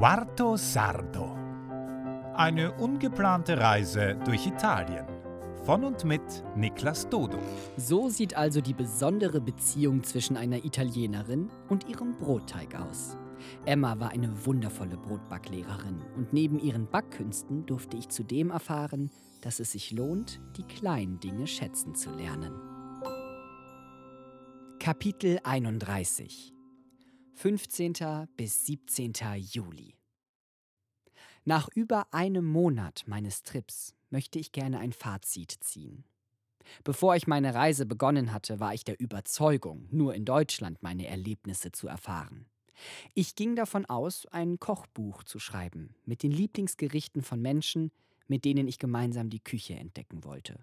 Quarto Sardo. Eine ungeplante Reise durch Italien. Von und mit Niklas Dodo. So sieht also die besondere Beziehung zwischen einer Italienerin und ihrem Brotteig aus. Emma war eine wundervolle Brotbacklehrerin und neben ihren Backkünsten durfte ich zudem erfahren, dass es sich lohnt, die kleinen Dinge schätzen zu lernen. Kapitel 31 15. bis 17. Juli Nach über einem Monat meines Trips möchte ich gerne ein Fazit ziehen. Bevor ich meine Reise begonnen hatte, war ich der Überzeugung, nur in Deutschland meine Erlebnisse zu erfahren. Ich ging davon aus, ein Kochbuch zu schreiben mit den Lieblingsgerichten von Menschen, mit denen ich gemeinsam die Küche entdecken wollte.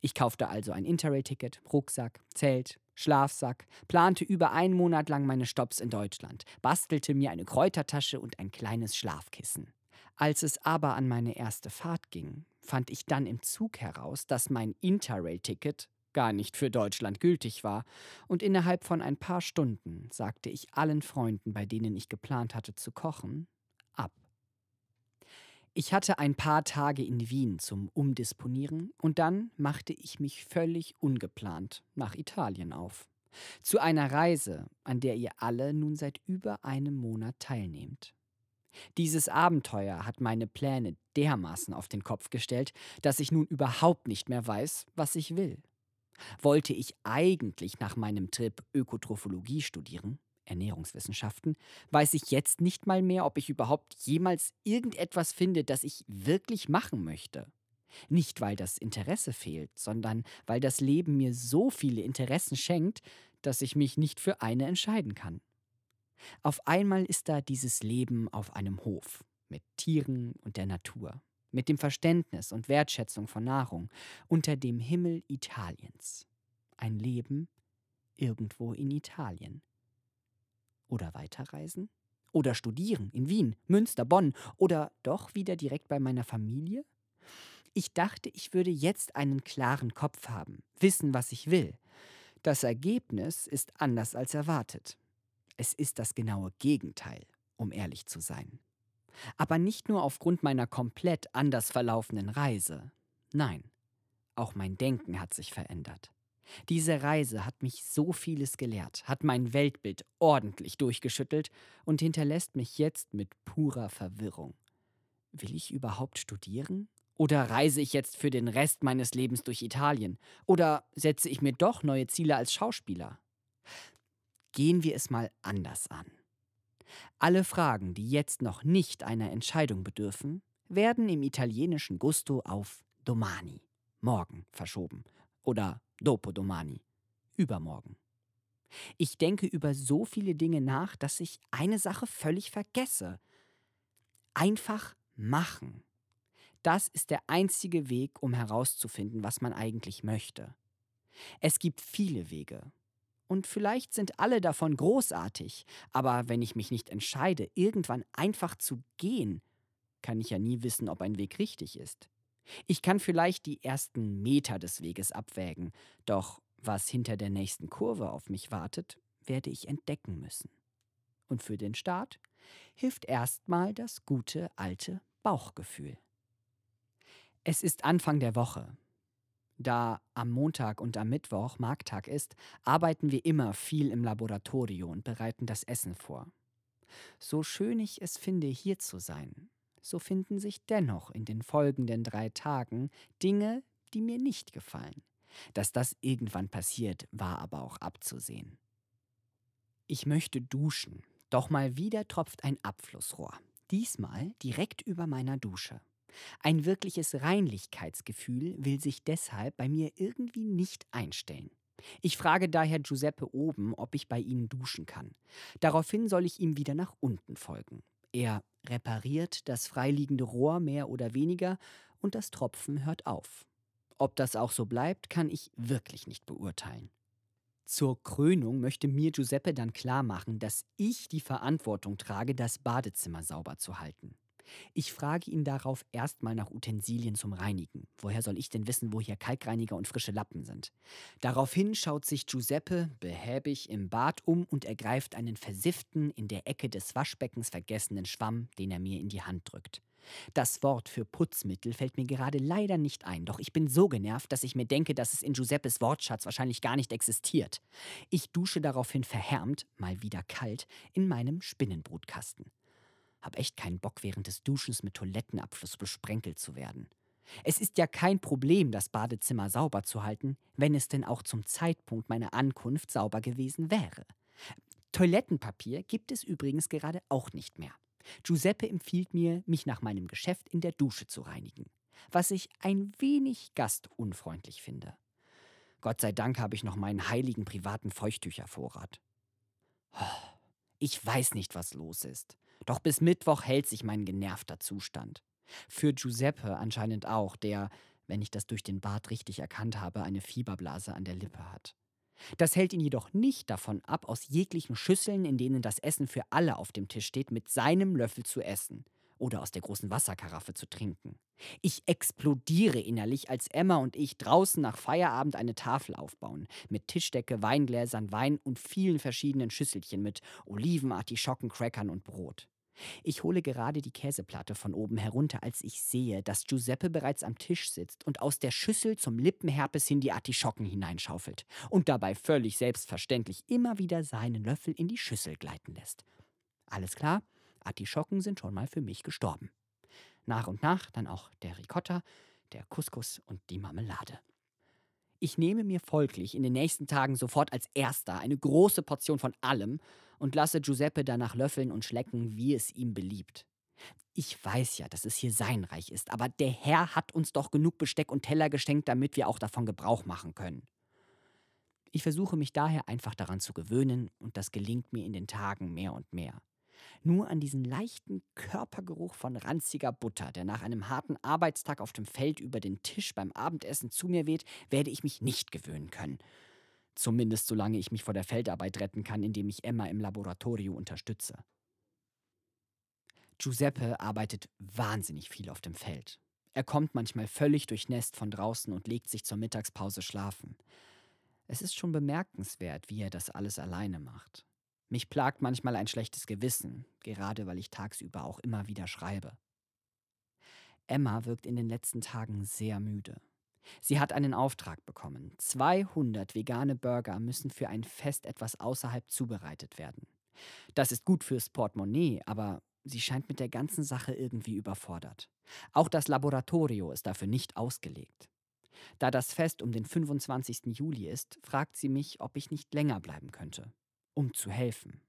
Ich kaufte also ein Interrail-Ticket, Rucksack, Zelt, Schlafsack, plante über einen Monat lang meine Stops in Deutschland, bastelte mir eine Kräutertasche und ein kleines Schlafkissen. Als es aber an meine erste Fahrt ging, fand ich dann im Zug heraus, dass mein Interrail-Ticket gar nicht für Deutschland gültig war, und innerhalb von ein paar Stunden sagte ich allen Freunden, bei denen ich geplant hatte zu kochen. Ich hatte ein paar Tage in Wien zum Umdisponieren und dann machte ich mich völlig ungeplant nach Italien auf. Zu einer Reise, an der ihr alle nun seit über einem Monat teilnehmt. Dieses Abenteuer hat meine Pläne dermaßen auf den Kopf gestellt, dass ich nun überhaupt nicht mehr weiß, was ich will. Wollte ich eigentlich nach meinem Trip Ökotrophologie studieren, Ernährungswissenschaften, weiß ich jetzt nicht mal mehr, ob ich überhaupt jemals irgendetwas finde, das ich wirklich machen möchte. Nicht, weil das Interesse fehlt, sondern weil das Leben mir so viele Interessen schenkt, dass ich mich nicht für eine entscheiden kann. Auf einmal ist da dieses Leben auf einem Hof mit Tieren und der Natur, mit dem Verständnis und Wertschätzung von Nahrung unter dem Himmel Italiens. Ein Leben irgendwo in Italien. Oder weiterreisen? Oder studieren in Wien, Münster, Bonn oder doch wieder direkt bei meiner Familie? Ich dachte, ich würde jetzt einen klaren Kopf haben, wissen, was ich will. Das Ergebnis ist anders als erwartet. Es ist das genaue Gegenteil, um ehrlich zu sein. Aber nicht nur aufgrund meiner komplett anders verlaufenden Reise. Nein, auch mein Denken hat sich verändert. Diese Reise hat mich so vieles gelehrt, hat mein Weltbild ordentlich durchgeschüttelt und hinterlässt mich jetzt mit purer Verwirrung. Will ich überhaupt studieren? Oder reise ich jetzt für den Rest meines Lebens durch Italien? Oder setze ich mir doch neue Ziele als Schauspieler? Gehen wir es mal anders an. Alle Fragen, die jetzt noch nicht einer Entscheidung bedürfen, werden im italienischen Gusto auf domani, morgen verschoben oder dopodomani, übermorgen. Ich denke über so viele Dinge nach, dass ich eine Sache völlig vergesse. Einfach machen. Das ist der einzige Weg, um herauszufinden, was man eigentlich möchte. Es gibt viele Wege und vielleicht sind alle davon großartig, aber wenn ich mich nicht entscheide, irgendwann einfach zu gehen, kann ich ja nie wissen, ob ein Weg richtig ist. Ich kann vielleicht die ersten Meter des Weges abwägen, doch was hinter der nächsten Kurve auf mich wartet, werde ich entdecken müssen. Und für den Start hilft erstmal das gute alte Bauchgefühl. Es ist Anfang der Woche. Da am Montag und am Mittwoch Markttag ist, arbeiten wir immer viel im Laboratorio und bereiten das Essen vor. So schön ich es finde, hier zu sein, so finden sich dennoch in den folgenden drei Tagen Dinge, die mir nicht gefallen. Dass das irgendwann passiert, war aber auch abzusehen. Ich möchte duschen, doch mal wieder tropft ein Abflussrohr. Diesmal direkt über meiner Dusche. Ein wirkliches Reinlichkeitsgefühl will sich deshalb bei mir irgendwie nicht einstellen. Ich frage daher Giuseppe oben, ob ich bei ihnen duschen kann. Daraufhin soll ich ihm wieder nach unten folgen. Er repariert das freiliegende Rohr mehr oder weniger und das Tropfen hört auf. Ob das auch so bleibt, kann ich wirklich nicht beurteilen. Zur Krönung möchte mir Giuseppe dann klar machen, dass ich die Verantwortung trage, das Badezimmer sauber zu halten. Ich frage ihn darauf erstmal nach Utensilien zum Reinigen. Woher soll ich denn wissen, wo hier Kalkreiniger und frische Lappen sind? Daraufhin schaut sich Giuseppe behäbig im Bad um und ergreift einen versifften, in der Ecke des Waschbeckens vergessenen Schwamm, den er mir in die Hand drückt. Das Wort für Putzmittel fällt mir gerade leider nicht ein, doch ich bin so genervt, dass ich mir denke, dass es in Giuseppes Wortschatz wahrscheinlich gar nicht existiert. Ich dusche daraufhin verhärmt, mal wieder kalt, in meinem Spinnenbrutkasten. Hab echt keinen Bock, während des Duschens mit Toilettenabfluss besprenkelt zu werden. Es ist ja kein Problem, das Badezimmer sauber zu halten, wenn es denn auch zum Zeitpunkt meiner Ankunft sauber gewesen wäre. Toilettenpapier gibt es übrigens gerade auch nicht mehr. Giuseppe empfiehlt mir, mich nach meinem Geschäft in der Dusche zu reinigen, was ich ein wenig gastunfreundlich finde. Gott sei Dank habe ich noch meinen heiligen privaten Feuchttüchervorrat. Ich weiß nicht, was los ist. Doch bis Mittwoch hält sich mein genervter Zustand. Für Giuseppe anscheinend auch, der, wenn ich das durch den Bart richtig erkannt habe, eine Fieberblase an der Lippe hat. Das hält ihn jedoch nicht davon ab, aus jeglichen Schüsseln, in denen das Essen für alle auf dem Tisch steht, mit seinem Löffel zu essen oder aus der großen Wasserkaraffe zu trinken. Ich explodiere innerlich, als Emma und ich draußen nach Feierabend eine Tafel aufbauen, mit Tischdecke, Weingläsern, Wein und vielen verschiedenen Schüsselchen mit Oliven, Artischocken, Crackern und Brot. Ich hole gerade die Käseplatte von oben herunter, als ich sehe, dass Giuseppe bereits am Tisch sitzt und aus der Schüssel zum Lippenherpes hin die Artischocken hineinschaufelt und dabei völlig selbstverständlich immer wieder seinen Löffel in die Schüssel gleiten lässt. Alles klar, Artischocken sind schon mal für mich gestorben. Nach und nach dann auch der Ricotta, der Couscous und die Marmelade. Ich nehme mir folglich in den nächsten Tagen sofort als erster eine große Portion von allem und lasse Giuseppe danach löffeln und schlecken, wie es ihm beliebt. Ich weiß ja, dass es hier sein Reich ist, aber der Herr hat uns doch genug Besteck und Teller geschenkt, damit wir auch davon Gebrauch machen können. Ich versuche mich daher einfach daran zu gewöhnen, und das gelingt mir in den Tagen mehr und mehr. Nur an diesen leichten Körpergeruch von ranziger Butter, der nach einem harten Arbeitstag auf dem Feld über den Tisch beim Abendessen zu mir weht, werde ich mich nicht gewöhnen können. Zumindest solange ich mich vor der Feldarbeit retten kann, indem ich Emma im Laboratorio unterstütze. Giuseppe arbeitet wahnsinnig viel auf dem Feld. Er kommt manchmal völlig durchnässt von draußen und legt sich zur Mittagspause schlafen. Es ist schon bemerkenswert, wie er das alles alleine macht. Mich plagt manchmal ein schlechtes Gewissen, gerade weil ich tagsüber auch immer wieder schreibe. Emma wirkt in den letzten Tagen sehr müde. Sie hat einen Auftrag bekommen. 200 vegane Burger müssen für ein Fest etwas außerhalb zubereitet werden. Das ist gut fürs Portemonnaie, aber sie scheint mit der ganzen Sache irgendwie überfordert. Auch das Laboratorio ist dafür nicht ausgelegt. Da das Fest um den 25. Juli ist, fragt sie mich, ob ich nicht länger bleiben könnte, um zu helfen.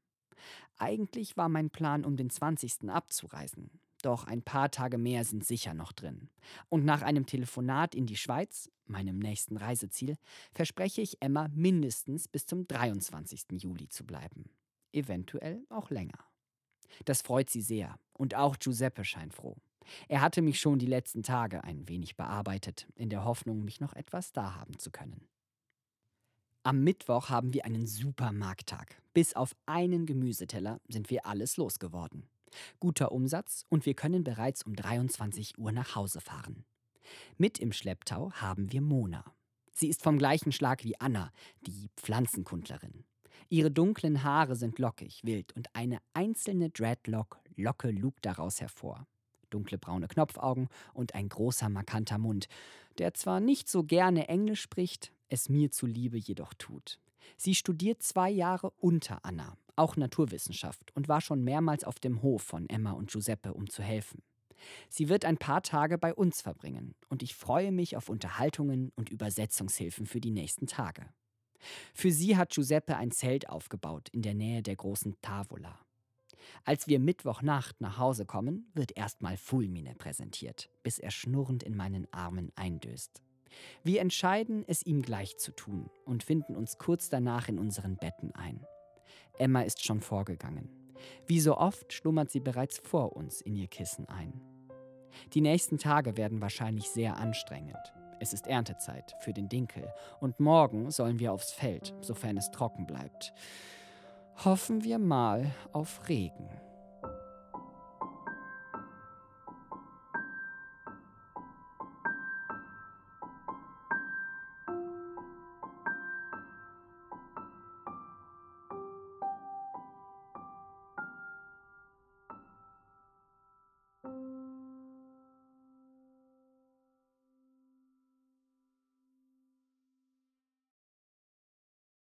Eigentlich war mein Plan, um den 20. abzureisen. Doch ein paar Tage mehr sind sicher noch drin. Und nach einem Telefonat in die Schweiz, meinem nächsten Reiseziel, verspreche ich Emma mindestens bis zum 23. Juli zu bleiben. Eventuell auch länger. Das freut sie sehr. Und auch Giuseppe scheint froh. Er hatte mich schon die letzten Tage ein wenig bearbeitet, in der Hoffnung, mich noch etwas da haben zu können. Am Mittwoch haben wir einen super Markttag. Bis auf einen Gemüseteller sind wir alles losgeworden. Guter Umsatz und wir können bereits um 23 Uhr nach Hause fahren. Mit im Schlepptau haben wir Mona. Sie ist vom gleichen Schlag wie Anna, die Pflanzenkundlerin. Ihre dunklen Haare sind lockig, wild und eine einzelne Dreadlock-Locke lugt daraus hervor. Dunkle braune Knopfaugen und ein großer, markanter Mund, der zwar nicht so gerne Englisch spricht, es mir zuliebe jedoch tut. Sie studiert zwei Jahre unter Anna auch Naturwissenschaft und war schon mehrmals auf dem Hof von Emma und Giuseppe, um zu helfen. Sie wird ein paar Tage bei uns verbringen und ich freue mich auf Unterhaltungen und Übersetzungshilfen für die nächsten Tage. Für sie hat Giuseppe ein Zelt aufgebaut in der Nähe der großen Tavola. Als wir Mittwochnacht nach Hause kommen, wird erstmal Fulmine präsentiert, bis er schnurrend in meinen Armen eindöst. Wir entscheiden, es ihm gleich zu tun und finden uns kurz danach in unseren Betten ein. Emma ist schon vorgegangen. Wie so oft schlummert sie bereits vor uns in ihr Kissen ein. Die nächsten Tage werden wahrscheinlich sehr anstrengend. Es ist Erntezeit für den Dinkel und morgen sollen wir aufs Feld, sofern es trocken bleibt. Hoffen wir mal auf Regen.